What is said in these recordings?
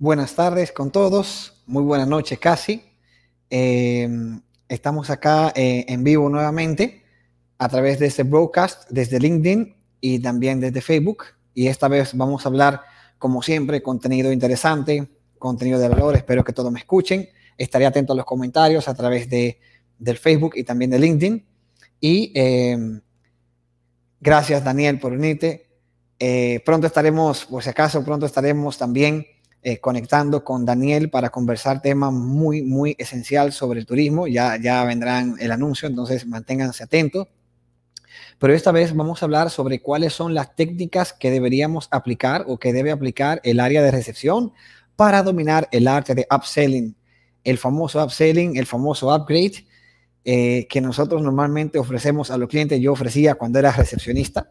Buenas tardes con todos, muy buenas noches casi. Eh, estamos acá eh, en vivo nuevamente a través de este broadcast desde LinkedIn y también desde Facebook. Y esta vez vamos a hablar, como siempre, contenido interesante, contenido de valor. Espero que todos me escuchen. Estaré atento a los comentarios a través de, del Facebook y también de LinkedIn. Y eh, gracias, Daniel, por unirte. pronto estaremos, por si acaso, pronto estaremos también eh, conectando con Daniel para conversar temas muy, muy esencial sobre el turismo. Ya, ya vendrán el anuncio, entonces manténganse atentos. Pero esta vez vamos a hablar sobre cuáles son las técnicas que deberíamos aplicar o que debe aplicar el área de recepción para dominar el arte de upselling, el famoso upselling, el famoso upgrade eh, que nosotros normalmente ofrecemos a los clientes. Yo ofrecía cuando era recepcionista,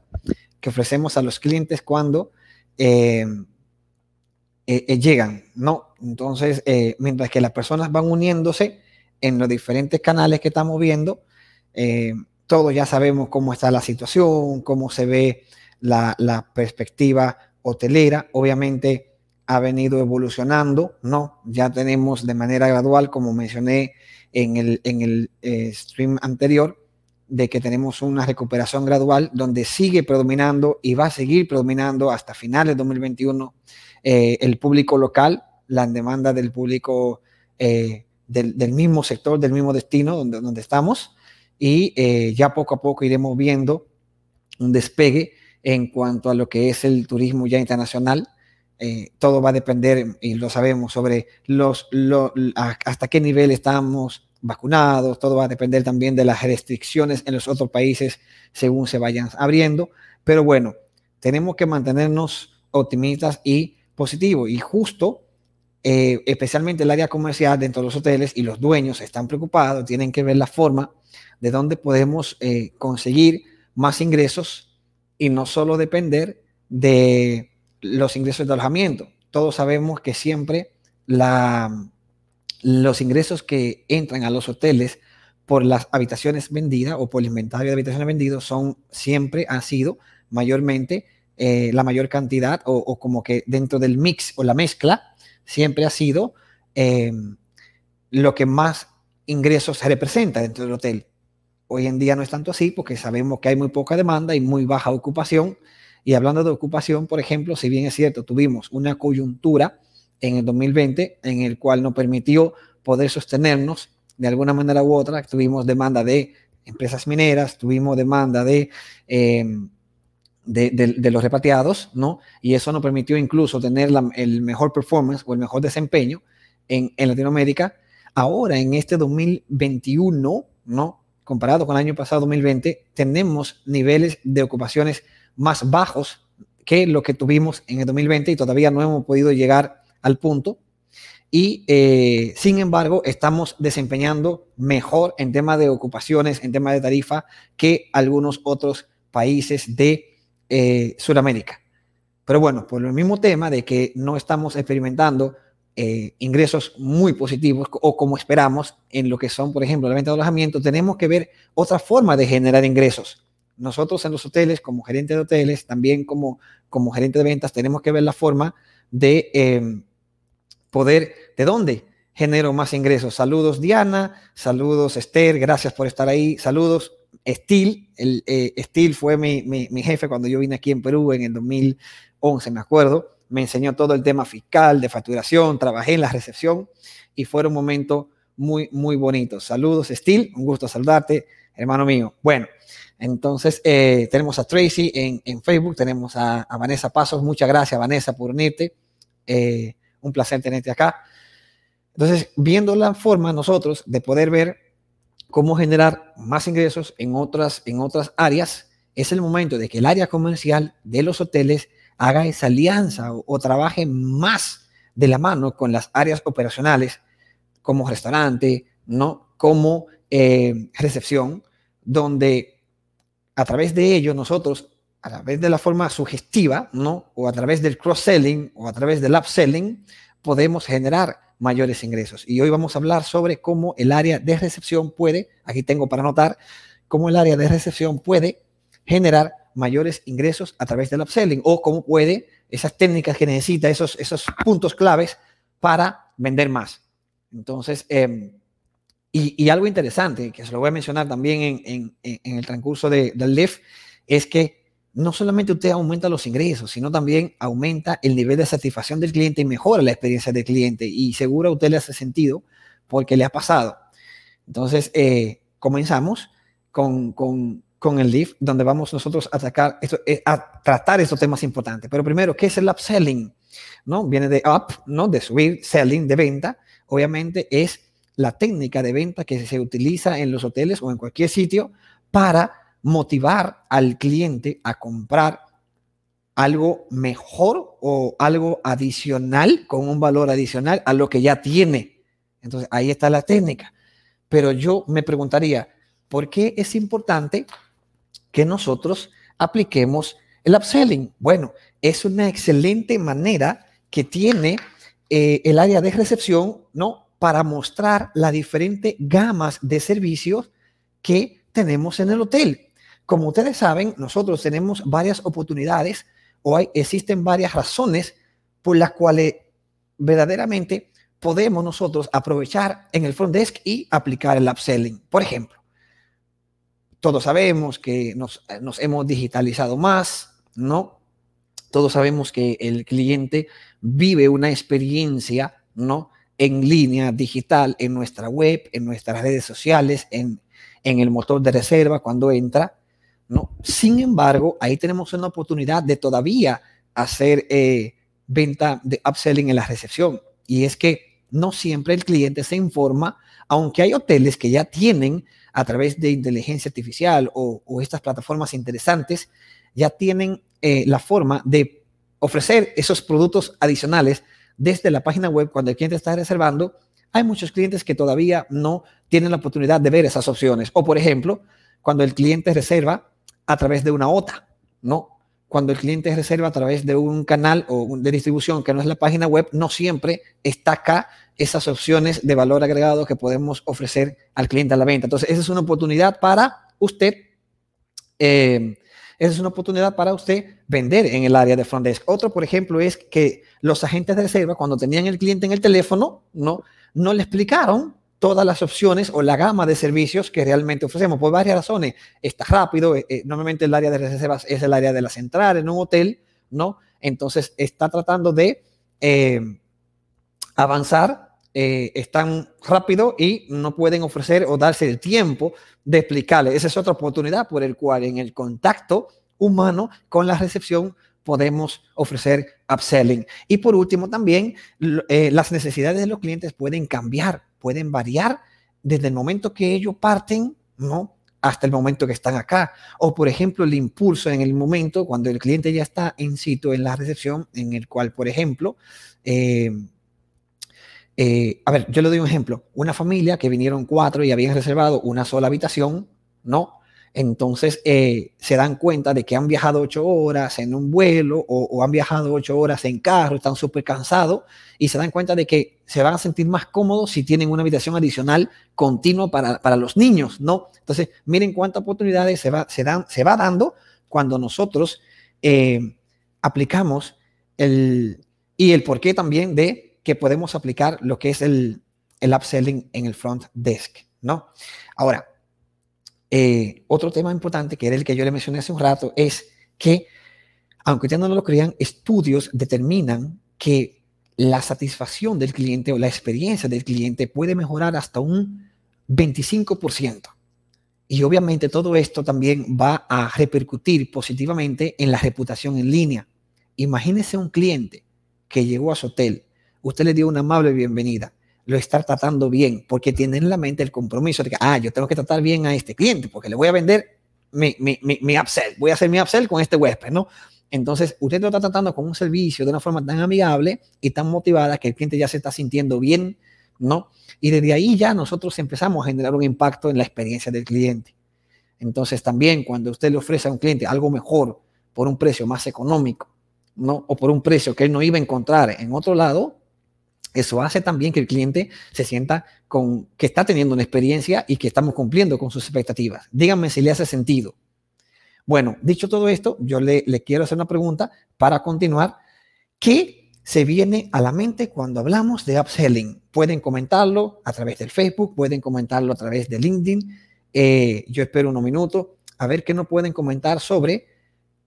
que ofrecemos a los clientes cuando eh, eh, eh, llegan, ¿no? Entonces, eh, mientras que las personas van uniéndose en los diferentes canales que estamos viendo, todos ya sabemos cómo está la situación, cómo se ve la, la perspectiva hotelera. Obviamente ha venido evolucionando, ¿no? Ya tenemos de manera gradual, como mencioné en el, en el stream anterior, de que tenemos una recuperación gradual donde sigue predominando y va a seguir predominando hasta finales de 2021 eh, el público local, la demanda del público eh, del, mismo sector, del mismo destino donde, donde estamos, y eh, ya poco a poco iremos viendo un despegue en cuanto a lo que es el turismo ya internacional. todo va a depender, y lo sabemos, sobre los, hasta qué nivel estamos vacunados, todo va a depender también de las restricciones en los otros países según se vayan abriendo. Pero bueno, tenemos que mantenernos optimistas y positivo y justo, eh, especialmente el área comercial dentro de los hoteles y los dueños están preocupados, tienen que ver la forma de dónde podemos eh, conseguir más ingresos y no solo depender de los ingresos de alojamiento. Todos sabemos que siempre la, los ingresos que entran a los hoteles por las habitaciones vendidas o por el inventario de habitaciones vendidos son siempre, han sido mayormente eh, la mayor cantidad o, como que dentro del mix o la mezcla siempre ha sido eh, lo que más ingresos se representa dentro del hotel. Hoy en día no es tanto así porque sabemos que hay muy poca demanda y muy baja ocupación. Y hablando de ocupación, por ejemplo, si bien es cierto, tuvimos una coyuntura en el 2020 en el cual nos permitió poder sostenernos de alguna manera u otra. Tuvimos demanda de empresas mineras, tuvimos demanda de eh, de, los repatriados, ¿no? Y eso nos permitió incluso tener el mejor performance o el mejor desempeño en, Latinoamérica. Ahora, en este 2021, ¿no? Comparado con el año pasado, 2020, tenemos niveles de ocupaciones más bajos que lo que tuvimos en el 2020 y todavía no hemos podido llegar al punto. Y eh, sin embargo, estamos desempeñando mejor en tema de ocupaciones, en tema de tarifa, que algunos otros países de eh, Sudamérica. Pero bueno, por el mismo tema de que no estamos experimentando eh, ingresos muy positivos o como esperamos en lo que son, por ejemplo, la venta de alojamiento, tenemos que ver otra forma de generar ingresos. Nosotros en los hoteles, como gerente de hoteles, también como, como gerente de ventas, tenemos que ver la forma de em, poder, ¿de dónde? genero más ingresos. Saludos Diana, saludos Esther, gracias por estar ahí, saludos Steel, el, eh, Steel fue mi, jefe cuando yo vine aquí en Perú en el 2011, me acuerdo. Me enseñó todo el tema fiscal, de facturación, trabajé en la recepción y fueron momentos muy, muy bonitos. Saludos, Steel, un gusto saludarte, hermano mío. Bueno, entonces eh, tenemos a Tracy en, Facebook, tenemos a, a, Vanessa Pasos. Muchas gracias, Vanessa, por unirte. Eh, un placer tenerte acá. Entonces, viendo la forma nosotros de poder ver cómo generar más ingresos en otras, en otras áreas, es el momento de que el área comercial de los hoteles haga esa alianza o, trabaje más de la mano con las áreas operacionales como restaurante, ¿no? como eh, recepción, donde a través de ello nosotros, a través de la forma sugestiva, ¿no? o a través del cross-selling o a través del upselling, podemos generar mayores ingresos. Y hoy vamos a hablar sobre cómo el área de recepción puede, aquí tengo para anotar, cómo el área de recepción puede generar mayores ingresos a través del upselling o cómo puede esas técnicas que necesita, esos, esos puntos claves para vender más. Entonces, em, y, algo interesante, que se lo voy a mencionar también en, el transcurso del LIF, es que no solamente usted aumenta los ingresos, sino también aumenta el nivel de satisfacción del cliente y mejora la experiencia del cliente. Y seguro a usted le hace sentido porque le ha pasado. Entonces, eh, comenzamos con, con, el LIF, donde vamos nosotros a, atacar esto, eh, a tratar estos temas importantes. Pero primero, ¿qué es el upselling? ¿No? Viene de up, ¿no? De subir, selling, de venta. Obviamente es la técnica de venta que se utiliza en los hoteles o en cualquier sitio para motivar al cliente a comprar algo mejor o algo adicional con un valor adicional a lo que ya tiene. Entonces, ahí está la técnica. Pero yo me preguntaría, ¿por qué es importante que nosotros apliquemos el upselling? Bueno, es una excelente manera que tiene eh, el área de recepción, ¿no? para mostrar las diferentes gamas de servicios que tenemos en el hotel. Como ustedes saben, nosotros tenemos varias oportunidades o existen varias razones por las cuales verdaderamente podemos nosotros aprovechar en el front desk y aplicar el upselling. Por ejemplo, todos sabemos que nos, hemos digitalizado más, ¿no? Todos sabemos que el cliente vive una experiencia, ¿no? en línea digital en nuestra web, en nuestras redes sociales, en, el motor de reserva cuando entra. ¿No? Sin embargo, ahí tenemos una oportunidad de todavía hacer eh, venta de upselling en la recepción. Y es que no siempre el cliente se informa, aunque hay hoteles que ya tienen a través de inteligencia artificial o, estas plataformas interesantes, ya tienen eh, la forma de ofrecer esos productos adicionales desde la página web cuando el cliente está reservando, hay muchos clientes que todavía no tienen la oportunidad de ver esas opciones. O, por ejemplo, cuando el cliente reserva a través de una OTA, ¿no? Cuando el cliente reserva a través de un canal o de distribución que no es la página web, no siempre está acá esas opciones de valor agregado que podemos ofrecer al cliente a la venta. Entonces, esa es una oportunidad para usted eh, esa es una oportunidad para usted vender en el área de front desk. Otro, por ejemplo, es que los agentes de reserva, cuando tenían el cliente en el teléfono, no, no le explicaron todas las opciones o la gama de servicios que realmente ofrecemos por varias razones. Está rápido, eh, eh, normalmente el área de reservas es el área de la central en un hotel, ¿no? Entonces está tratando de eh, avanzar están rápido y no pueden ofrecer o darse el tiempo de explicarle. Esa es otra oportunidad por el cual en el contacto humano con la recepción podemos ofrecer upselling. Y por último, también eh, las necesidades de los clientes pueden cambiar, pueden variar desde el momento que ellos parten, ¿no? Hasta el momento que están acá. O, por ejemplo, el impulso en el momento cuando el cliente ya está en sitio en la recepción, en el cual, por ejemplo, eh, eh, a ver, yo le doy un ejemplo. Una familia que vinieron cuatro y habían reservado una sola habitación, ¿no? Entonces eh, se dan cuenta de que han viajado ocho horas en un vuelo o, han viajado ocho horas en carro, están súper cansados y se dan cuenta de que se van a sentir más cómodos si tienen una habitación adicional continua para, para los niños, ¿no? Entonces, miren cuántas oportunidades se va, se dan, se va dando cuando nosotros eh, aplicamos el, y el porqué también de que podemos aplicar lo que es el, el upselling en el front desk, ¿no? Ahora, eh, otro tema importante, que era el que yo le mencioné hace un rato, es que, aunque ustedes no lo crean, estudios determinan que la satisfacción del cliente o la experiencia del cliente puede mejorar hasta un 25%. Y obviamente todo esto también va a repercutir positivamente en la reputación en línea. Imagínese un cliente que llegó a su hotel usted le dio una amable bienvenida, lo está tratando bien, porque tiene en la mente el compromiso de que, ah, yo tengo que tratar bien a este cliente, porque le voy a vender mi, mi, mi, upsell, voy a hacer mi upsell con este huésped, ¿no? Entonces, usted lo está tratando con un servicio de una forma tan amigable y tan motivada que el cliente ya se está sintiendo bien, ¿no? Y desde ahí ya nosotros empezamos a generar un impacto en la experiencia del cliente. Entonces, también cuando usted le ofrece a un cliente algo mejor por un precio más económico, ¿no? O por un precio que él no iba a encontrar en otro lado, eso hace también que el cliente se sienta con que está teniendo una experiencia y que estamos cumpliendo con sus expectativas. Díganme si le hace sentido. Bueno, dicho todo esto, yo le, quiero hacer una pregunta para continuar. ¿Qué se viene a la mente cuando hablamos de upselling? Pueden comentarlo a través del Facebook, pueden comentarlo a través de LinkedIn. Eh, yo espero unos minutos a ver qué nos pueden comentar sobre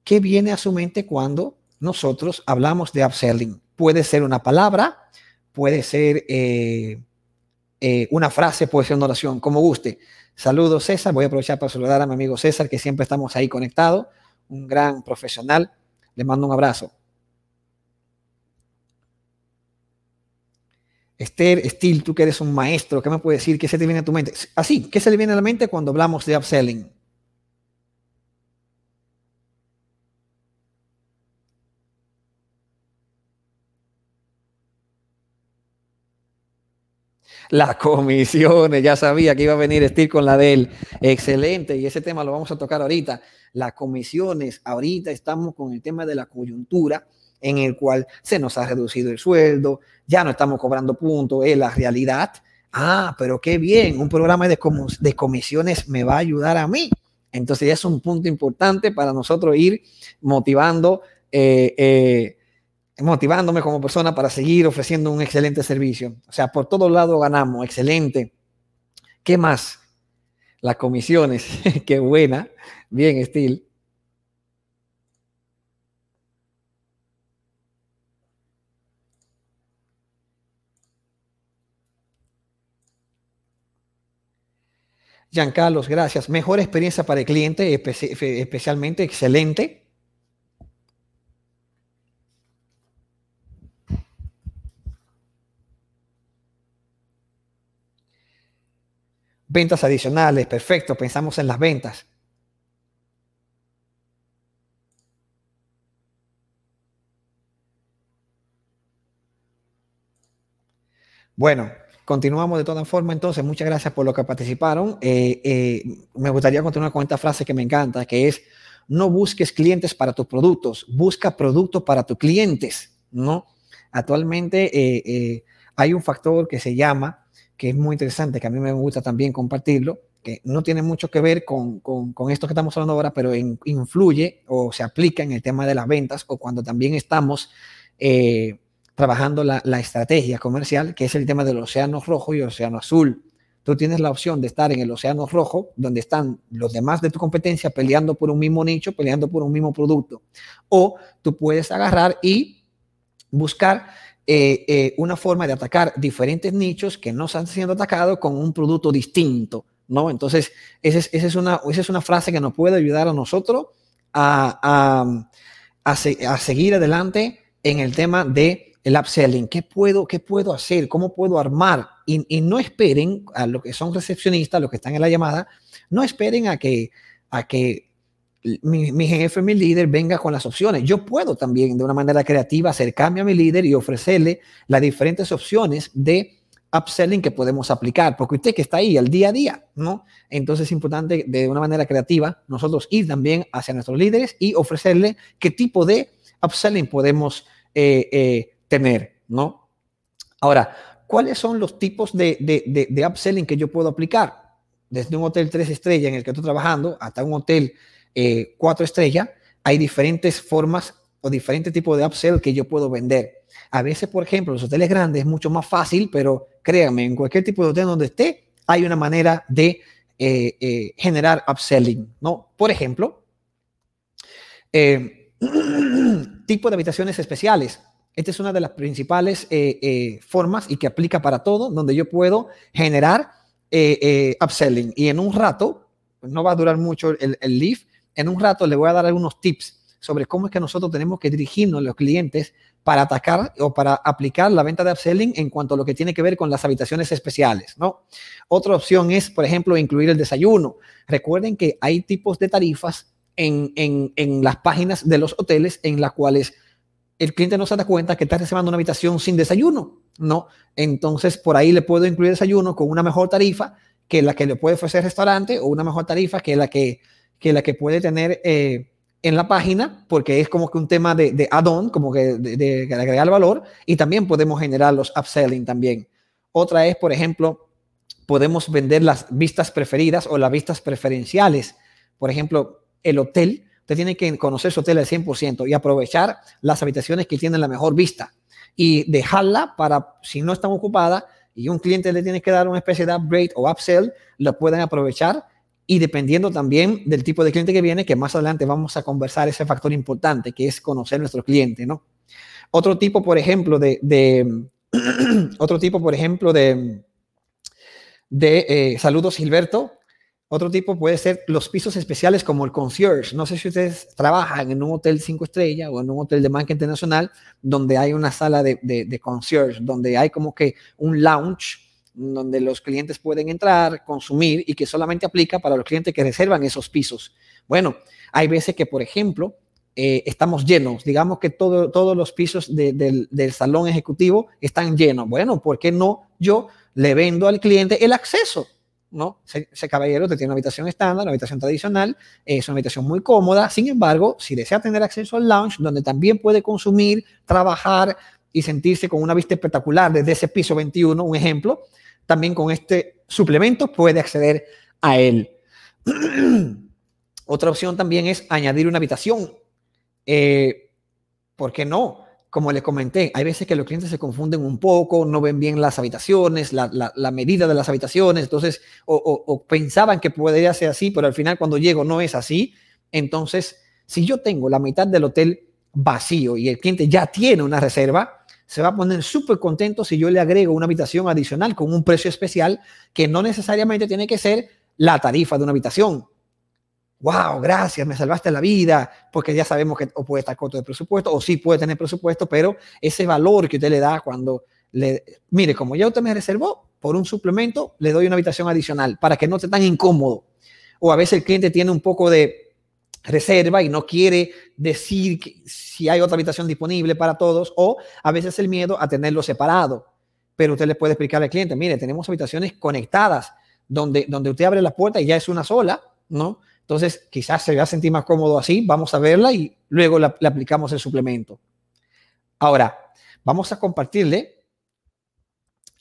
qué viene a su mente cuando nosotros hablamos de upselling. Puede ser una palabra, puede ser eh, eh, una frase, puede ser una oración, como guste. Saludos César, voy a aprovechar para saludar a mi amigo César, que siempre estamos ahí conectados, un gran profesional. Le mando un abrazo. Esther, Steel, tú que eres un maestro, ¿qué me puedes decir? ¿Qué se te viene a tu mente? Así, ¿qué se le viene a la mente cuando hablamos de upselling? Las comisiones, ya sabía que iba a venir Steve con la de él. Excelente, y ese tema lo vamos a tocar ahorita. Las comisiones, ahorita estamos con el tema de la coyuntura en el cual se nos ha reducido el sueldo, ya no estamos cobrando puntos, es la realidad. Ah, pero qué bien, un programa de, de comisiones me va a ayudar a mí. Entonces ya es un punto importante para nosotros ir motivando eh, eh, motivándome como persona para seguir ofreciendo un excelente servicio. O sea, por todos lados ganamos, excelente. ¿Qué más? Las comisiones, qué buena. Bien, Steel. Giancarlos, gracias. Mejor experiencia para el cliente, especialmente excelente. Ventas adicionales, perfecto, pensamos en las ventas. Bueno, continuamos de todas formas. Entonces, muchas gracias por lo que participaron. Eh, eh, me gustaría continuar con esta frase que me encanta, que es, no busques clientes para tus productos, busca productos para tus clientes, ¿no? Actualmente eh, hay un factor que se llama que es muy interesante, que a mí me gusta también compartirlo, que no tiene mucho que ver con, con, esto que estamos hablando ahora, pero influye o se aplica en el tema de las ventas o cuando también estamos eh, trabajando la, la, estrategia comercial, que es el tema del océano rojo y océano azul. Tú tienes la opción de estar en el océano rojo, donde están los demás de tu competencia peleando por un mismo nicho, peleando por un mismo producto. O tú puedes agarrar y buscar eh, eh, una forma de atacar diferentes nichos que no están siendo atacados con un producto distinto, ¿no? Entonces, esa es, es, una, esa es una frase que nos puede ayudar a nosotros a, a, seguir adelante en el tema de el upselling. ¿Qué puedo, qué puedo hacer? ¿Cómo puedo armar? Y, y no esperen a los que son recepcionistas, los que están en la llamada, no esperen a que, a que mi, jefe, mi líder, venga con las opciones. Yo puedo también de una manera creativa acercarme a mi líder y ofrecerle las diferentes opciones de upselling que podemos aplicar, porque usted que está ahí al día a día, ¿no? Entonces es importante de una manera creativa nosotros ir también hacia nuestros líderes y ofrecerle qué tipo de upselling podemos eh, eh, tener, ¿no? Ahora, ¿cuáles son los tipos de, de upselling que yo puedo aplicar? Desde un hotel tres estrellas en el que estoy trabajando hasta un hotel eh, cuatro estrellas, hay diferentes formas o diferentes tipos de upsell que yo puedo vender. A veces, por ejemplo, los hoteles grandes es mucho más fácil, pero créanme, en cualquier tipo de hotel donde esté, hay una manera de eh, eh, generar upselling, ¿no? Por ejemplo, tipo de habitaciones especiales. Esta es una de las principales formas y que aplica para todo, donde yo puedo generar upselling. Y en un rato, no va a durar mucho el, el en un rato le voy a dar algunos tips sobre cómo es que nosotros tenemos que dirigirnos a los clientes para atacar o para aplicar la venta de upselling en cuanto a lo que tiene que ver con las habitaciones especiales, ¿no? Otra opción es, por ejemplo, incluir el desayuno. Recuerden que hay tipos de tarifas en, en las páginas de los hoteles en las cuales el cliente no se da cuenta que está reservando una habitación sin desayuno, ¿no? Entonces, por ahí le puedo incluir desayuno con una mejor tarifa que la que le puede ofrecer el restaurante o una mejor tarifa que la que que la que puede tener eh, en la página, porque es como que un tema de, de add-on, como que de, agregar valor, y también podemos generar los upselling también. Otra es, por ejemplo, podemos vender las vistas preferidas o las vistas preferenciales. Por ejemplo, el hotel, usted tiene que conocer su hotel al 100% y aprovechar las habitaciones que tienen la mejor vista. y dejarla para, si no están ocupadas y un cliente le tiene que dar una especie de upgrade o upsell, lo pueden aprovechar y dependiendo también del tipo de cliente que viene, que más adelante vamos a conversar ese factor importante que es conocer nuestro cliente, ¿no? Otro tipo, por ejemplo, de, de otro tipo, por ejemplo, de, de eh, saludos, Gilberto. Otro tipo puede ser los pisos especiales como el concierge. No sé si ustedes trabajan en un hotel cinco estrellas o en un hotel de marca internacional donde hay una sala de, de, concierge, donde hay como que un lounge donde los clientes pueden entrar, consumir y que solamente aplica para los clientes que reservan esos pisos. Bueno, hay veces que, por ejemplo, eh, estamos llenos, digamos que todo, todos los pisos del, del salón ejecutivo están llenos. Bueno, ¿por qué no yo le vendo al cliente el acceso? ¿no? Ese, caballero te tiene una habitación estándar, una habitación tradicional, es una habitación muy cómoda. Sin embargo, si desea tener acceso al lounge, donde también puede consumir, trabajar y sentirse con una vista espectacular desde ese piso 21, un ejemplo, también con este suplemento puede acceder a él. Otra opción también es añadir una habitación. Eh, ¿Por qué no? como les comenté, hay veces que los clientes se confunden un poco, no ven bien las habitaciones, la, medida de las habitaciones, entonces, o, pensaban que podría ser así, pero al final cuando llego no es así. Entonces, si yo tengo la mitad del hotel vacío y el cliente ya tiene una reserva, se va a poner súper contento si yo le agrego una habitación adicional con un precio especial que no necesariamente tiene que ser la tarifa de una habitación wow, gracias, me salvaste la vida, porque ya sabemos que o puede estar corto de presupuesto o sí puede tener presupuesto, pero ese valor que usted le da cuando le, mire, como ya usted me reservó por un suplemento, le doy una habitación adicional para que no esté tan incómodo. O a veces el cliente tiene un poco de reserva y no quiere decir si hay otra habitación disponible para todos, o a veces el miedo a tenerlo separado. Pero usted le puede explicar al cliente, mire, tenemos habitaciones conectadas donde, donde usted abre la puerta y ya es una sola, ¿no? Entonces, quizás se va a sentir más cómodo así, vamos a verla y luego le aplicamos el suplemento. Ahora, vamos a compartirle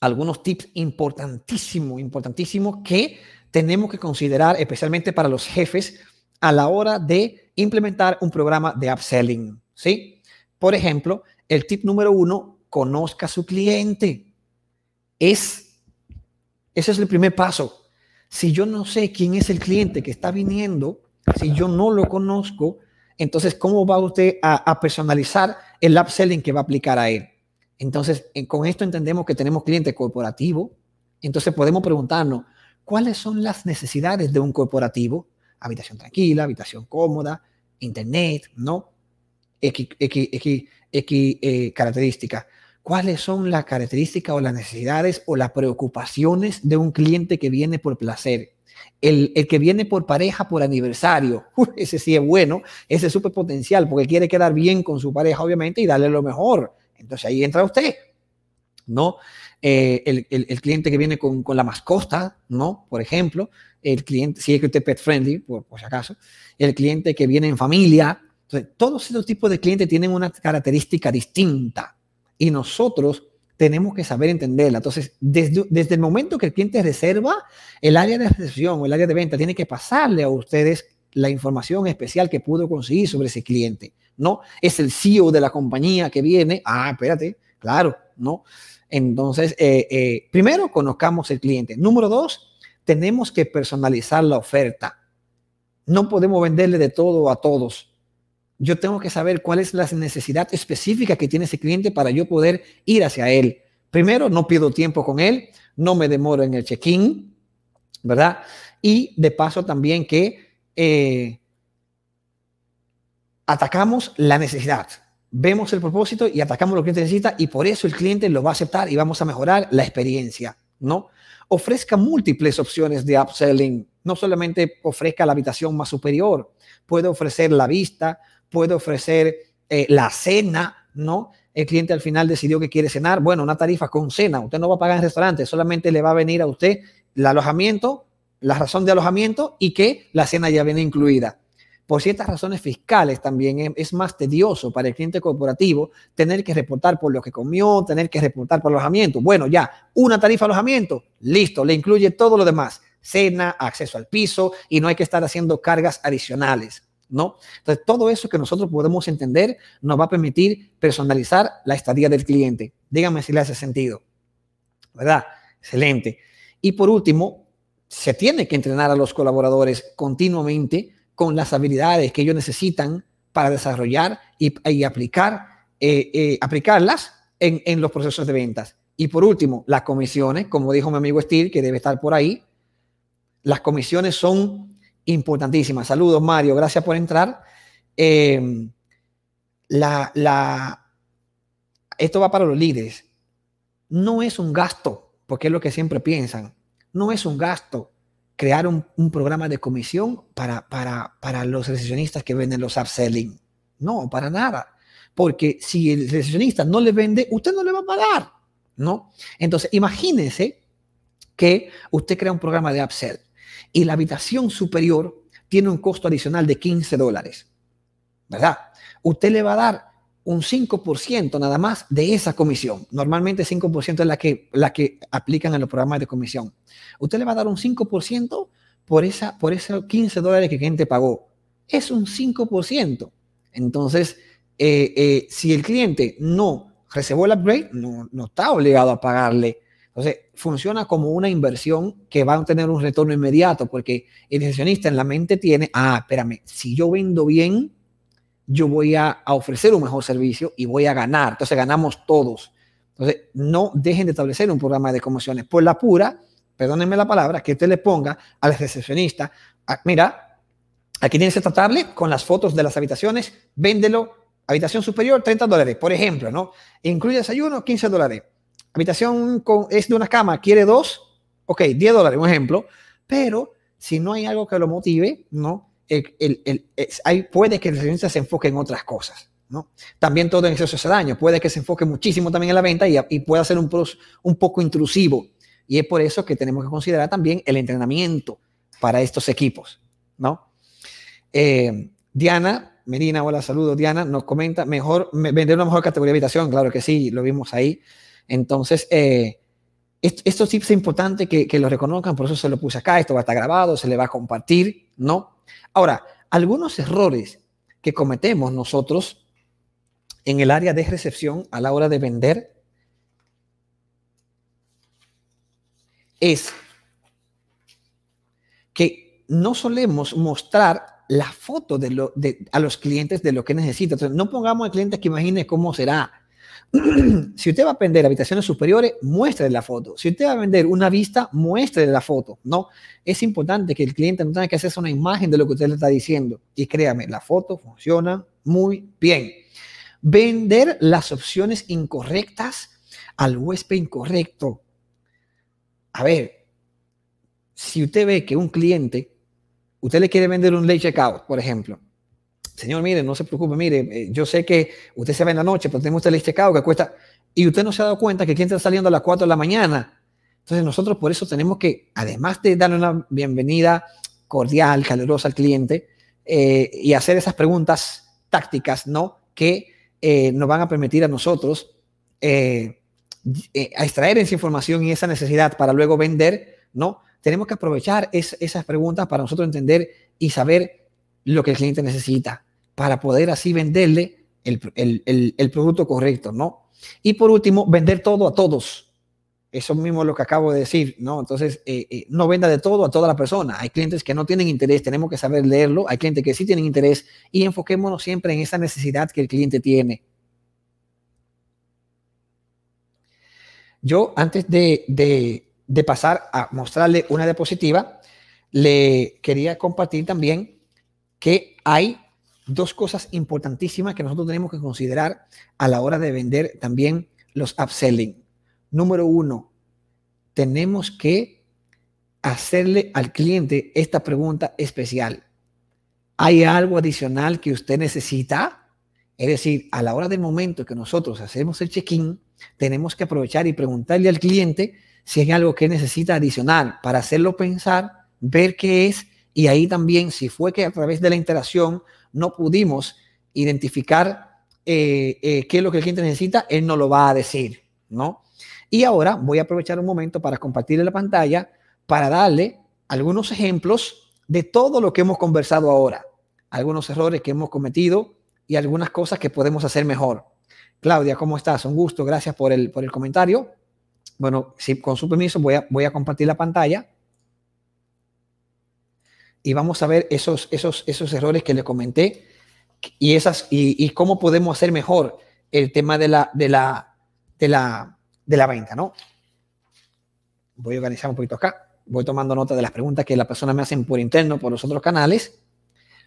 algunos tips importantísimos, importantísimos que tenemos que considerar, especialmente para los jefes, a la hora de implementar un programa de upselling. ¿sí? Por ejemplo, el tip número uno, conozca a su cliente. Es, ese es el primer paso. Si yo no sé quién es el cliente que está viniendo, si yo no lo conozco, entonces, ¿cómo va usted a, personalizar el upselling que va a aplicar a él? Entonces, con esto entendemos que tenemos cliente corporativo. Entonces, podemos preguntarnos, ¿cuáles son las necesidades de un corporativo? Habitación tranquila, habitación cómoda, internet, ¿no? X, eh, características cuáles son las características o las necesidades o las preocupaciones de un cliente que viene por placer. El, que viene por pareja, por aniversario, ese sí es bueno, ese es súper potencial porque quiere quedar bien con su pareja, obviamente, y darle lo mejor. Entonces ahí entra usted, ¿no? Eh, el, cliente que viene con, la mascota, ¿no? Por ejemplo, el cliente, si es que usted es pet friendly, por, por si acaso, el cliente que viene en familia. Todos estos tipos de clientes tienen una característica distinta y nosotros tenemos que saber entenderla. Entonces, desde, desde el momento que el cliente reserva, el área de recepción o el área de venta tiene que pasarle a ustedes la información especial que pudo conseguir sobre ese cliente. No es el CEO de la compañía que viene. Ah, espérate, claro, no. Entonces, eh, eh, primero, conozcamos el cliente. Número dos, tenemos que personalizar la oferta. No podemos venderle de todo a todos yo tengo que saber cuál es la necesidad específica que tiene ese cliente para yo poder ir hacia él. Primero, no pido tiempo con él, no me demoro en el check-in, ¿verdad? Y de paso también que eh, atacamos la necesidad. Vemos el propósito y atacamos lo que el cliente necesita y por eso el cliente lo va a aceptar y vamos a mejorar la experiencia, ¿no? Ofrezca múltiples opciones de upselling. No solamente ofrezca la habitación más superior, puede ofrecer la vista, puede ofrecer eh, la cena, ¿no? El cliente al final decidió que quiere cenar, bueno, una tarifa con cena, usted no va a pagar en restaurante, solamente le va a venir a usted el alojamiento, la razón de alojamiento y que la cena ya viene incluida. Por ciertas razones fiscales también es, más tedioso para el cliente corporativo tener que reportar por lo que comió, tener que reportar por alojamiento. Bueno, ya, una tarifa alojamiento, listo, le incluye todo lo demás, cena, acceso al piso y no hay que estar haciendo cargas adicionales. ¿no? Entonces, todo eso que nosotros podemos entender nos va a permitir personalizar la estadía del cliente. Dígame si le hace sentido. ¿Verdad? Excelente. Y por último, se tiene que entrenar a los colaboradores continuamente con las habilidades que ellos necesitan para desarrollar y, aplicar, eh, eh, aplicarlas en, en los procesos de ventas. Y por último, las comisiones, como dijo mi amigo Steve, que debe estar por ahí, las comisiones son importantísimas. Saludos, Mario, gracias por entrar. Em, la, la, esto va para los líderes. No es un gasto, porque es lo que siempre piensan. No es un gasto crear un, programa de comisión para, para, para los recesionistas que venden los upselling. No, para nada. Porque si el recesionista no le vende, usted no le va a pagar. ¿No? Entonces, imagínese que usted crea un programa de upsell y la habitación superior tiene un costo adicional de 15 dólares, ¿verdad? Usted le va a dar un 5% nada más de esa comisión. Normalmente 5% es la que, la que aplican en los programas de comisión. Usted le va a dar un 5% por, esa, por esos 15 dólares que el cliente pagó. Es un 5%. Entonces, eh, eh, si el cliente no reservó el upgrade, no, no está obligado a pagarle entonces, funciona como una inversión que va a tener un retorno inmediato, porque el inversionista en la mente tiene, ah, espérame, si yo vendo bien, yo voy a, ofrecer un mejor servicio y voy a ganar. Entonces, ganamos todos. Entonces, no dejen de establecer un programa de comisiones. Por la pura, perdónenme la palabra, que usted le ponga al recepcionista, ah, mira, aquí tienes esta tablet con las fotos de las habitaciones, véndelo, habitación superior, 30 dólares, por ejemplo, ¿no? Incluye desayuno, 15 dólares habitación con, es de una cama, quiere dos, ok, 10 dólares, un ejemplo, pero si no hay algo que lo motive, ¿no? El, hay, puede que el recepcionista se enfoque en otras cosas, ¿no? También todo en exceso hace daño, puede que se enfoque muchísimo también en la venta y, y pueda ser un, un poco intrusivo. Y es por eso que tenemos que considerar también el entrenamiento para estos equipos, ¿no? Eh, Diana Medina, hola, saludos. Diana nos comenta, mejor vender una mejor categoría de habitación, claro que sí, lo vimos ahí. Entonces, eh, esto, sí es importante que, que, lo reconozcan, por eso se lo puse acá, esto va a estar grabado, se le va a compartir, ¿no? Ahora, algunos errores que cometemos nosotros en el área de recepción a la hora de vender es que no solemos mostrar la foto de lo, de, a los clientes de lo que necesita. Entonces, no pongamos al cliente que imagine cómo será si usted va a vender habitaciones superiores, muestre la foto. Si usted va a vender una vista, muestre la foto. No, es importante que el cliente no tenga que hacerse una imagen de lo que usted le está diciendo. Y créame, la foto funciona muy bien. Vender las opciones incorrectas al huésped incorrecto. A ver, si usted ve que un cliente, usted le quiere vender un late checkout, por ejemplo, Señor, mire, no se preocupe, mire, eh, yo sé que usted se va en la noche, pero tenemos este checkout que cuesta, y usted no se ha dado cuenta que quien está saliendo a las 4 de la mañana. Entonces nosotros por eso tenemos que, además de darle una bienvenida cordial, calurosa al cliente, eh, y hacer esas preguntas tácticas, ¿no? Que eh, nos van a permitir a nosotros extraer esa información y esa necesidad para luego vender, ¿no? Tenemos que aprovechar esas preguntas para nosotros entender y saber lo que el cliente necesita para poder así venderle el, producto correcto, ¿no? Y por último, vender todo a todos. Eso mismo es lo que acabo de decir, ¿no? Entonces, eh, eh, no venda de todo a toda la persona. Hay clientes que no tienen interés, tenemos que saber leerlo. Hay clientes que sí tienen interés y enfoquémonos siempre en esa necesidad que el cliente tiene. Yo, antes de, de pasar a mostrarle una diapositiva, le quería compartir también que hay dos cosas importantísimas que nosotros tenemos que considerar a la hora de vender también los upselling. Número uno, tenemos que hacerle al cliente esta pregunta especial. ¿Hay algo adicional que usted necesita? Es decir, a la hora del momento que nosotros hacemos el check-in, tenemos que aprovechar y preguntarle al cliente si hay algo que necesita adicional para hacerlo pensar, ver qué es y ahí también, si fue que a través de la interacción no pudimos identificar eh, eh, qué es lo que el cliente necesita, él no lo va a decir, ¿no? Y ahora voy a aprovechar un momento para compartir la pantalla para darle algunos ejemplos de todo lo que hemos conversado ahora. algunos errores que hemos cometido y algunas cosas que podemos hacer mejor. Claudia, ¿cómo estás? Un gusto, gracias por el, por el comentario. Bueno, si, con su permiso voy a, voy a compartir la pantalla y vamos a ver esos, esos, esos errores que le comenté y, esas, y, cómo podemos hacer mejor el tema de la, de la, de la, de la venta, ¿no? Voy a organizar un poquito acá. Voy tomando nota de las preguntas que las personas me hacen por interno, por los otros canales.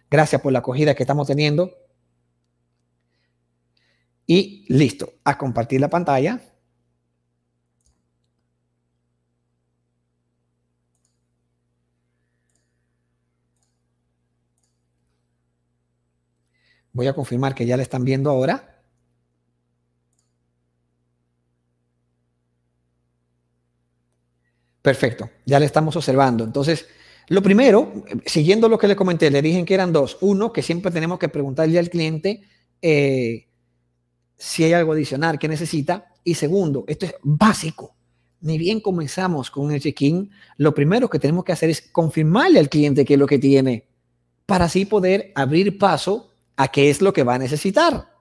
Gracias por la acogida que estamos teniendo. Y listo, a compartir la pantalla. Voy a confirmar que ya la están viendo ahora. Perfecto, ya le estamos observando. Entonces, lo primero, siguiendo lo que le comenté, le dije que eran dos. Uno, que siempre tenemos que preguntarle al cliente eh, si hay algo adicional que necesita. Y segundo, esto es básico. Ni bien comenzamos con el check-in, lo primero que tenemos que hacer es confirmarle al cliente qué es lo que tiene para así poder abrir paso a qué es lo que va a necesitar.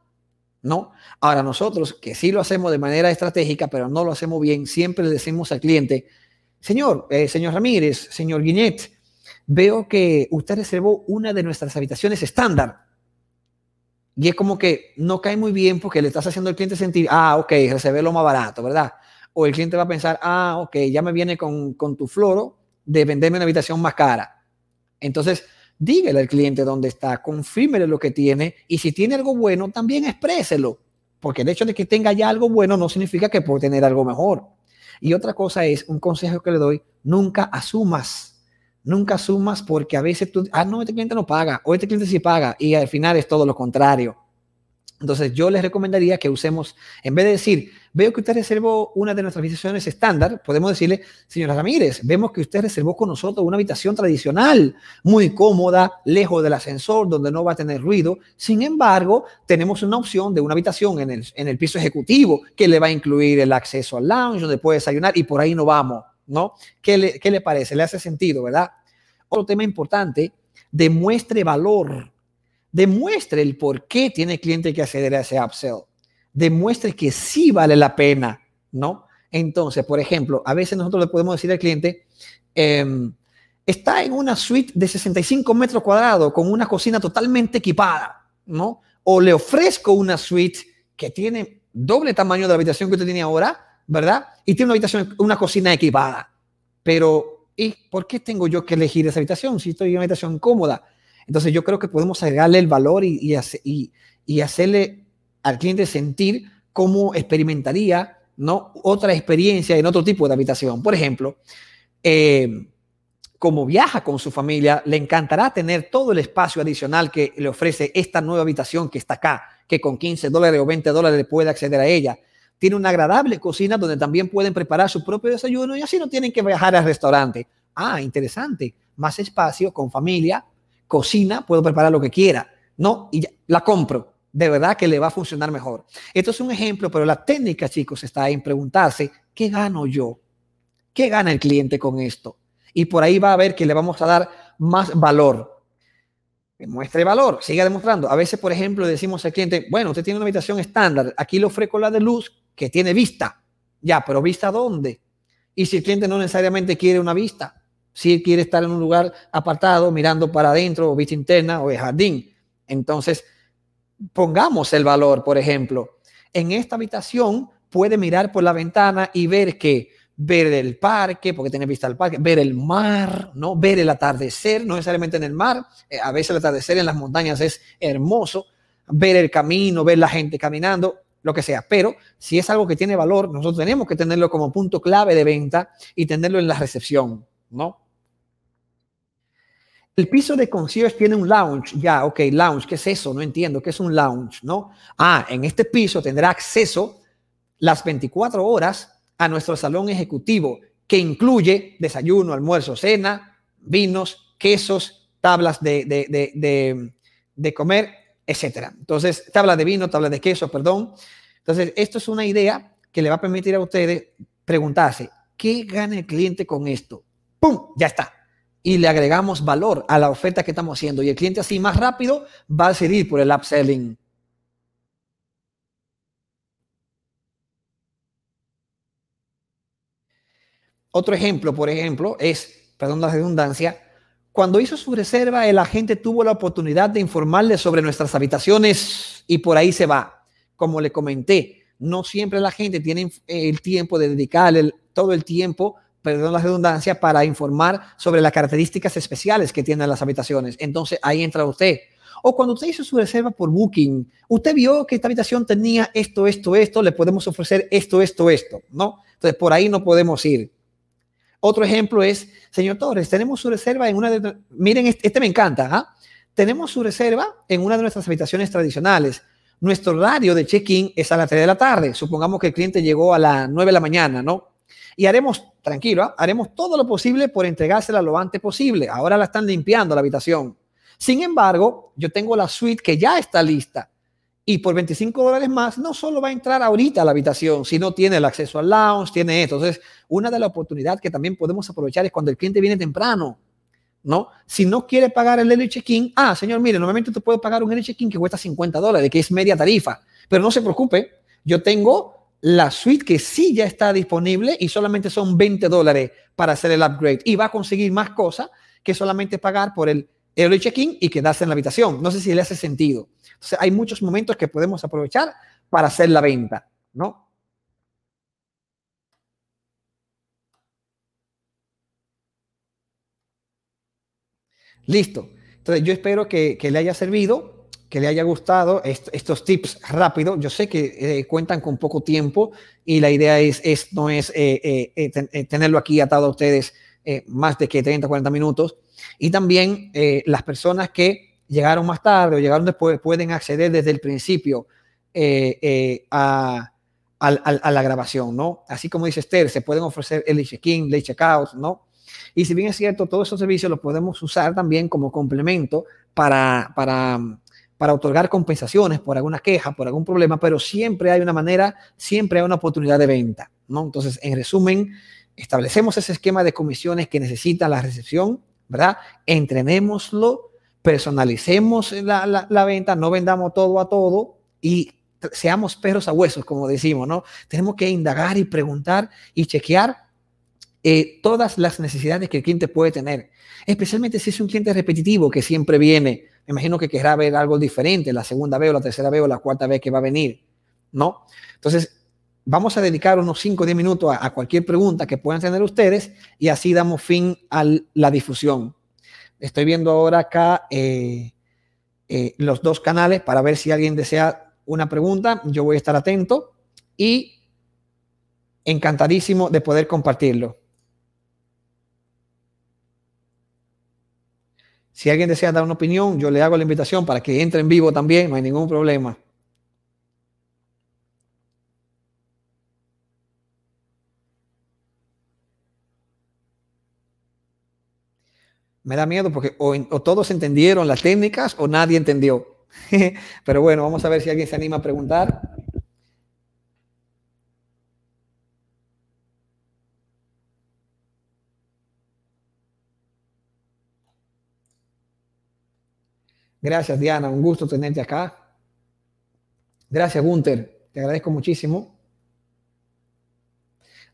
¿No? Ahora nosotros, que sí lo hacemos de manera estratégica, pero no lo hacemos bien, siempre le decimos al cliente, señor, eh, señor Ramírez, señor Guinet, veo que usted reservó una de nuestras habitaciones estándar. Y es como que no cae muy bien porque le estás haciendo al cliente sentir, ah, ok, reservé lo más barato, ¿verdad? O el cliente va a pensar, ah, ok, ya me viene con, con tu floro de venderme una habitación más cara. Entonces, dígale al cliente dónde está, confírmele lo que tiene y si tiene algo bueno, también expréselo, porque el hecho de que tenga ya algo bueno no significa que puede tener algo mejor. Y otra cosa es, un consejo que le doy, nunca asumas, nunca asumas porque a veces tú, ah, no, este cliente no paga, o este cliente sí paga, y al final es todo lo contrario. Entonces yo les recomendaría que usemos, en vez de decir, veo que usted reservó una de nuestras habitaciones estándar, podemos decirle, señora Ramírez, vemos que usted reservó con nosotros una habitación tradicional, muy cómoda, lejos del ascensor, donde no va a tener ruido. Sin embargo, tenemos una opción de una habitación en el, en el piso ejecutivo que le va a incluir el acceso al lounge, donde puede desayunar y por ahí no vamos, ¿no? ¿Qué le, qué le parece? ¿Le hace sentido, verdad? Otro tema importante, demuestre valor demuestre el por qué tiene el cliente que acceder a ese upsell. Demuestre que sí vale la pena, ¿no? Entonces, por ejemplo, a veces nosotros le podemos decir al cliente, em, está en una suite de 65 metros cuadrados con una cocina totalmente equipada, ¿no? O le ofrezco una suite que tiene doble tamaño de la habitación que usted tiene ahora, ¿verdad? Y tiene una habitación, una cocina equipada. Pero, ¿y por qué tengo yo que elegir esa habitación si estoy en una habitación cómoda? Entonces yo creo que podemos agregarle el valor y, y, hacerle al cliente sentir cómo experimentaría ¿no? otra experiencia en otro tipo de habitación. Por ejemplo, eh, como viaja con su familia, le encantará tener todo el espacio adicional que le ofrece esta nueva habitación que está acá, que con 15 dólares o 20 dólares puede acceder a ella. Tiene una agradable cocina donde también pueden preparar su propio desayuno y así no tienen que viajar al restaurante. Ah, interesante. Más espacio con familia, cocina, puedo preparar lo que quiera, ¿no? Y la compro. De verdad que le va a funcionar mejor. Esto es un ejemplo, pero la técnica, chicos, está en preguntarse, ¿qué gano yo? ¿Qué gana el cliente con esto? Y por ahí va a ver que le vamos a dar más valor. Demuestre valor, siga demostrando. A veces, por ejemplo, decimos al cliente, bueno, usted tiene una habitación estándar, aquí le ofrezco la de luz que tiene vista. Ya, pero vista dónde? Y si el cliente no necesariamente quiere una vista, si él quiere estar en un lugar apartado, mirando para adentro, o vista interna, o el jardín. Entonces, pongamos el valor, por ejemplo. En esta habitación puede mirar por la ventana y ver que ver el parque, porque tiene vista al parque, ver el mar, ¿no? Ver el atardecer, no necesariamente en el mar, eh, a veces el atardecer en las montañas es hermoso, ver el camino, ver la gente caminando, lo que sea. Pero si es algo que tiene valor, nosotros tenemos que tenerlo como punto clave de venta y tenerlo en la recepción, ¿no? El piso de concierge tiene un lounge. Ya, ok, lounge, ¿qué es eso? No entiendo, ¿qué es un lounge? ¿No? Ah, en este piso tendrá acceso las 24 horas a nuestro salón ejecutivo, que incluye desayuno, almuerzo, cena, vinos, quesos, tablas de, de, de, comer, etcétera. Entonces, tabla de vino, tabla de queso, perdón. Entonces, esto es una idea que le va a permitir a ustedes preguntarse, ¿qué gana el cliente con esto? ¡Pum! Ya está y le agregamos valor a la oferta que estamos haciendo. Y el cliente así más rápido va a seguir por el upselling. Otro ejemplo, por ejemplo, es, perdón la redundancia, cuando hizo su reserva, el agente tuvo la oportunidad de informarle sobre nuestras habitaciones y por ahí se va. Como le comenté, no siempre la gente tiene el tiempo de dedicarle todo el tiempo perdón la redundancia, para informar sobre las características especiales que tienen las habitaciones. Entonces ahí entra usted. O cuando usted hizo su reserva por Booking, usted vio que esta habitación tenía esto, esto, esto, le podemos ofrecer esto, esto, esto, ¿no? Entonces por ahí no podemos ir. Otro ejemplo es, señor Torres, tenemos su reserva en una de... Miren, este, este me encanta, ¿ah? Tenemos su reserva en una de nuestras habitaciones tradicionales. Nuestro horario de check-in es a las 3 de la tarde. Supongamos que el cliente llegó a las 9 de la mañana, ¿no? Y haremos, tranquilo, ¿ah? haremos todo lo posible por entregársela lo antes posible. Ahora la están limpiando la habitación. Sin embargo, yo tengo la suite que ya está lista. Y por 25 dólares más, no solo va a entrar ahorita a la habitación, sino tiene el acceso al lounge, tiene esto. Entonces, una de las oportunidades que también podemos aprovechar es cuando el cliente viene temprano. ¿no? Si no quiere pagar el early check-in, ah, señor, mire, normalmente tú puedes pagar un early check-in que cuesta 50 dólares, que es media tarifa, pero no se preocupe, yo tengo la suite que sí ya está disponible y solamente son 20 dólares para hacer el upgrade y va a conseguir más cosas que solamente pagar por el early check-in y quedarse en la habitación. No sé si le hace sentido. Entonces, hay muchos momentos que podemos aprovechar para hacer la venta, ¿no? Listo. Entonces, yo espero que, que le haya servido que le haya gustado estos tips rápidos. Yo sé que eh, cuentan con poco tiempo y la idea es, es no es eh, eh, tenerlo aquí atado a ustedes más de que 30, 40 minutos. Y también las personas que llegaron más tarde o llegaron después pueden acceder desde el principio a, a, la grabación, ¿no? Así como dice Esther, se pueden ofrecer el check-in, el check-out, ¿no? Y si bien es cierto, todos esos servicios los podemos usar también como complemento para, para para otorgar compensaciones por alguna queja, por algún problema, pero siempre hay una manera, siempre hay una oportunidad de venta, ¿no? Entonces, en resumen, establecemos ese esquema de comisiones que necesita la recepción, ¿verdad? Entrenémoslo, personalicemos la, la, venta, no vendamos todo a todo y seamos perros a huesos, como decimos, ¿no? Tenemos que indagar y preguntar y chequear eh, todas las necesidades que el cliente puede tener, especialmente si es un cliente repetitivo que siempre viene me imagino que querrá ver algo diferente la segunda vez o la tercera vez o la cuarta vez que va a venir, ¿no? Entonces, vamos a dedicar unos 5 o 10 minutos a, cualquier pregunta que puedan tener ustedes y así damos fin a la difusión. Estoy viendo ahora acá eh, eh, los dos canales para ver si alguien desea una pregunta. Yo voy a estar atento y encantadísimo de poder compartirlo. Si alguien desea dar una opinión, yo le hago la invitación para que entre en vivo también, no hay ningún problema. Me da miedo porque o, todos entendieron las técnicas o nadie entendió. Pero bueno, vamos a ver si alguien se anima a preguntar. Gracias, Diana. Un gusto tenerte acá. Gracias, Gunther. Te agradezco muchísimo.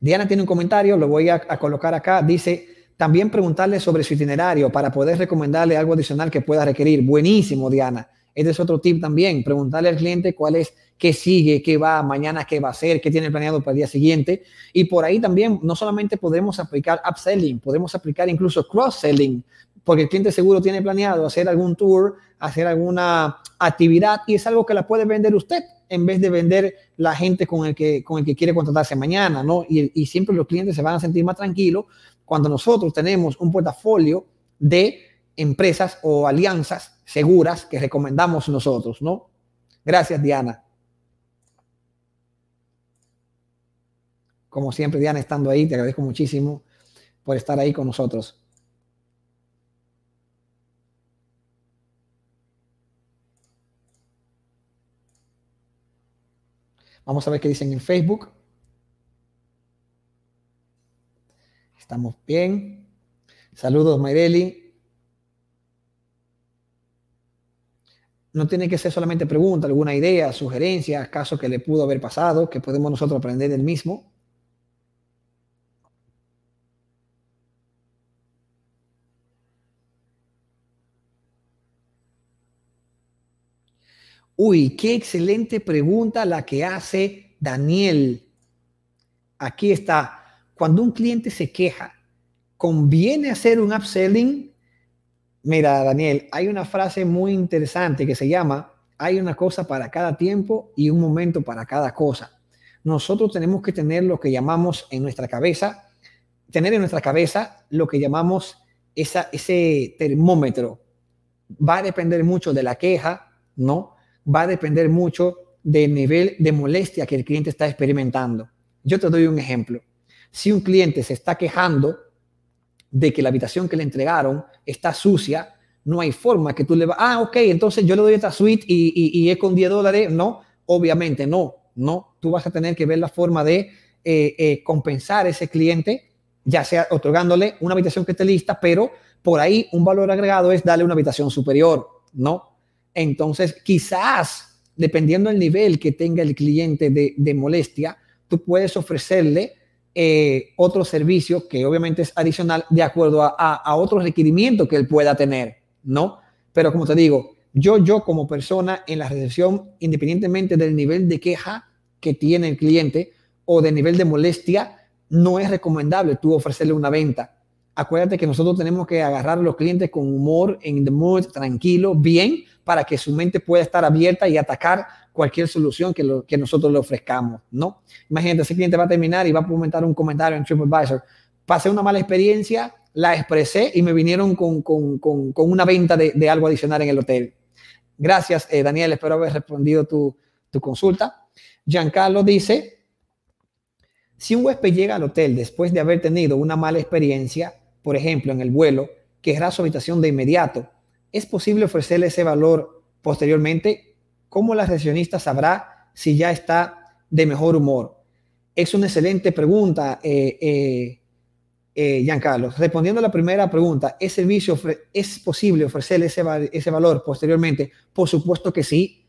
Diana tiene un comentario, lo voy a, colocar acá. Dice, también preguntarle sobre su itinerario para poder recomendarle algo adicional que pueda requerir. Buenísimo, Diana. Este es otro tip también. Preguntarle al cliente cuál es, qué sigue, qué va, mañana qué va a hacer, qué tiene planeado para el día siguiente. Y por ahí también no solamente podemos aplicar upselling, podemos aplicar incluso cross-selling porque el cliente seguro tiene planeado hacer algún tour, hacer alguna actividad y es algo que la puede vender usted en vez de vender la gente con el que, con el que quiere contratarse mañana, ¿no? Y, y siempre los clientes se van a sentir más tranquilos cuando nosotros tenemos un portafolio de empresas o alianzas seguras que recomendamos nosotros, ¿no? Gracias, Diana. Como siempre, Diana, estando ahí, te agradezco muchísimo por estar ahí con nosotros. Vamos a ver qué dicen en Facebook. Estamos bien. Saludos, Mayreli. No tiene que ser solamente pregunta, alguna idea, sugerencia, caso que le pudo haber pasado, que podemos nosotros aprender del mismo. Uy, qué excelente pregunta la que hace Daniel. Aquí está. Cuando un cliente se queja, ¿conviene hacer un upselling? Mira, Daniel, hay una frase muy interesante que se llama, hay una cosa para cada tiempo y un momento para cada cosa. Nosotros tenemos que tener lo que llamamos en nuestra cabeza, tener en nuestra cabeza lo que llamamos esa, ese termómetro. Va a depender mucho de la queja, ¿no? Va a depender mucho del nivel de molestia que el cliente está experimentando. Yo te doy un ejemplo. Si un cliente se está quejando de que la habitación que le entregaron está sucia, no hay forma que tú le vas, ah, ok, entonces yo le doy esta suite y, es con 10 dólares. No, obviamente no, no. Tú vas a tener que ver la forma de eh, eh, compensar a ese cliente, ya sea otorgándole una habitación que esté lista, pero por ahí un valor agregado es darle una habitación superior, ¿no? Entonces, quizás, dependiendo del nivel que tenga el cliente de, molestia, tú puedes ofrecerle eh, otro servicio que obviamente es adicional de acuerdo a, otros requerimientos que él pueda tener, ¿no? Pero como te digo, yo, yo como persona en la recepción, independientemente del nivel de queja que tiene el cliente o del nivel de molestia, no es recomendable tú ofrecerle una venta. Acuérdate que nosotros tenemos que agarrar a los clientes con humor, en the mood, tranquilo, bien, para que su mente pueda estar abierta y atacar cualquier solución que, nosotros le ofrezcamos, ¿no? Imagínate, ese cliente va a terminar y va a comentar un comentario en TripAdvisor. Pasé una mala experiencia, la expresé y me vinieron con, con, con, con una venta de, de, algo adicional en el hotel. Gracias, eh, Daniel. Espero haber respondido tu, tu consulta. Giancarlo dice, si un huésped llega al hotel después de haber tenido una mala experiencia, por ejemplo, en el vuelo, querrá su habitación de inmediato ¿Es posible ofrecerle ese valor posteriormente? ¿Cómo la recepcionista sabrá si ya está de mejor humor? Es una excelente pregunta, eh, eh, eh, Giancarlo. Respondiendo a la primera pregunta, ¿es, servicio, ¿es posible ofrecerle ese, ese valor posteriormente? Por supuesto que sí,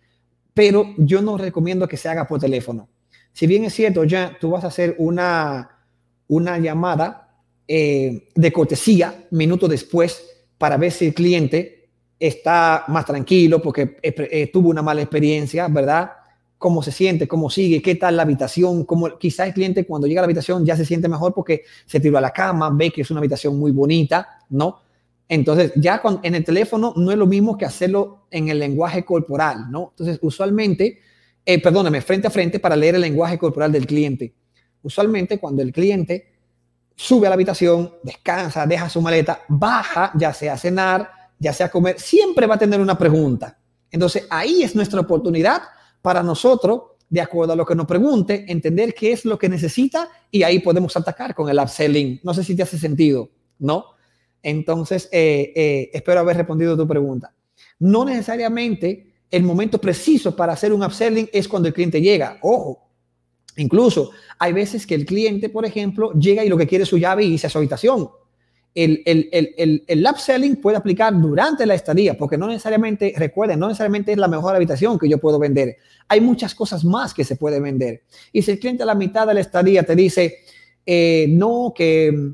pero yo no recomiendo que se haga por teléfono. Si bien es cierto, ya tú vas a hacer una, una llamada de cortesía minutos después para ver si el cliente está más tranquilo porque eh, tuvo una mala experiencia, ¿verdad? Cómo se siente, cómo sigue, qué tal la habitación, cómo quizás el cliente cuando llega a la habitación ya se siente mejor porque se tiró a la cama, ve que es una habitación muy bonita, ¿no? Entonces, ya con, en el teléfono no es lo mismo que hacerlo en el lenguaje corporal, ¿no? Entonces, usualmente, eh, perdóname, frente a frente para leer el lenguaje corporal del cliente. Usualmente, cuando el cliente sube a la habitación, descansa, deja su maleta, baja, ya sea a cenar, ya sea comer, siempre va a tener una pregunta. Entonces ahí es nuestra oportunidad para nosotros, de acuerdo a lo que nos pregunte, entender qué es lo que necesita y ahí podemos atacar con el upselling. No sé si te hace sentido, ¿no? Entonces, eh, eh, espero haber respondido a tu pregunta. No necesariamente el momento preciso para hacer un upselling es cuando el cliente llega. Ojo, incluso hay veces que el cliente, por ejemplo, llega y lo que quiere es su llave y a su habitación el, el, el, el, upselling puede aplicar durante la estadía, porque no necesariamente, recuerden, no necesariamente es la mejor habitación que yo puedo vender. Hay muchas cosas más que se puede vender. Y si el cliente a la mitad de la estadía te dice, eh, no, que,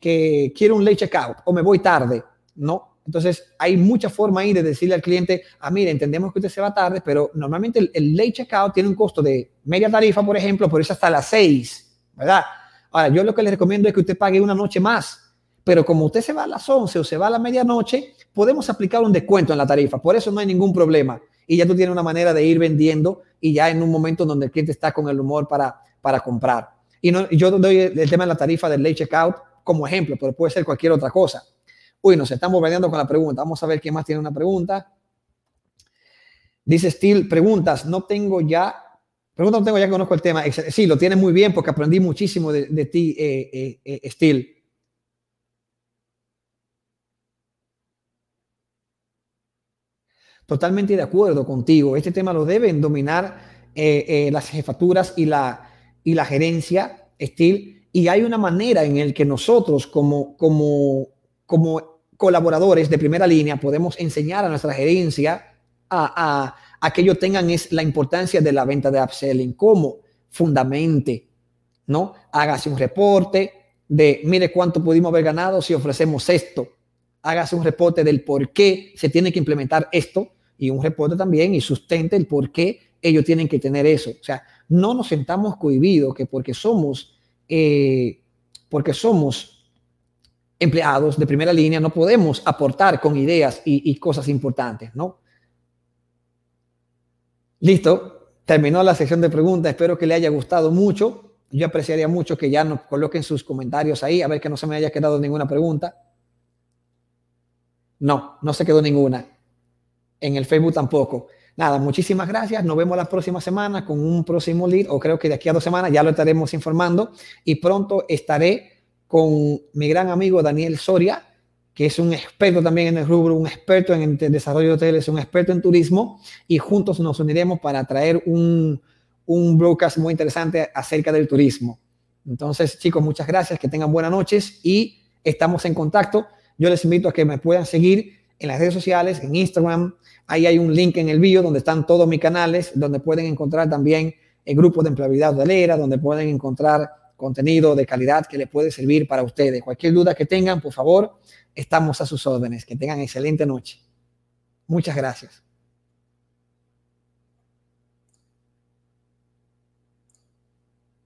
que quiero un late checkout o me voy tarde, no. Entonces, hay mucha forma ahí de decirle al cliente, ah, mire, entendemos que usted se va tarde, pero normalmente el, el late checkout tiene un costo de media tarifa, por ejemplo, por eso hasta las seis, ¿verdad? Ahora, yo lo que les recomiendo es que usted pague una noche más pero como usted se va a las 11 o se va a la medianoche, podemos aplicar un descuento en la tarifa. Por eso no hay ningún problema. Y ya tú tienes una manera de ir vendiendo y ya en un momento donde el cliente está con el humor para, para comprar. Y no, yo doy el tema de la tarifa del late checkout como ejemplo, pero puede ser cualquier otra cosa. Uy, nos estamos vendiendo con la pregunta. Vamos a ver quién más tiene una pregunta. Dice Steel, preguntas, no tengo ya, pregunta no tengo ya, conozco el tema. Sí, lo tienes muy bien porque aprendí muchísimo de, ti, eh, eh, eh Steel. Totalmente de acuerdo contigo. Este tema lo deben dominar eh, eh, las jefaturas y la, y la gerencia, Steel. Y hay una manera en el que nosotros como, como, como colaboradores de primera línea podemos enseñar a nuestra gerencia a, a, que ellos tengan es la importancia de la venta de upselling, como fundamente, ¿no? Hágase un reporte de, mire cuánto pudimos haber ganado si ofrecemos esto. Hágase un reporte del por qué se tiene que implementar esto y un reporte también y sustente el por qué ellos tienen que tener eso. O sea, no nos sentamos cohibidos que porque somos, eh, porque somos empleados de primera línea no podemos aportar con ideas y, cosas importantes, ¿no? Listo, terminó la sección de preguntas. Espero que le haya gustado mucho. Yo apreciaría mucho que ya nos coloquen sus comentarios ahí, a ver que no se me haya quedado ninguna pregunta. No, no se quedó ninguna. En el Facebook tampoco. Nada, muchísimas gracias. Nos vemos la próxima semana con un próximo lead, o creo que de aquí a dos semanas ya lo estaremos informando. Y pronto estaré con mi gran amigo Daniel Soria, que es un experto también en el rubro, un experto en el desarrollo de hoteles, un experto en turismo, y juntos nos uniremos para traer un, un broadcast muy interesante acerca del turismo. Entonces, chicos, muchas gracias, que tengan buenas noches y estamos en contacto. Yo les invito a que me puedan seguir en las redes sociales, en Instagram. Ahí hay un link en el bio donde están todos mis canales, donde pueden encontrar también el grupo de empleabilidad hotelera, donde pueden encontrar contenido de calidad que les puede servir para ustedes. Cualquier duda que tengan, por favor, estamos a sus órdenes. Que tengan excelente noche. Muchas gracias.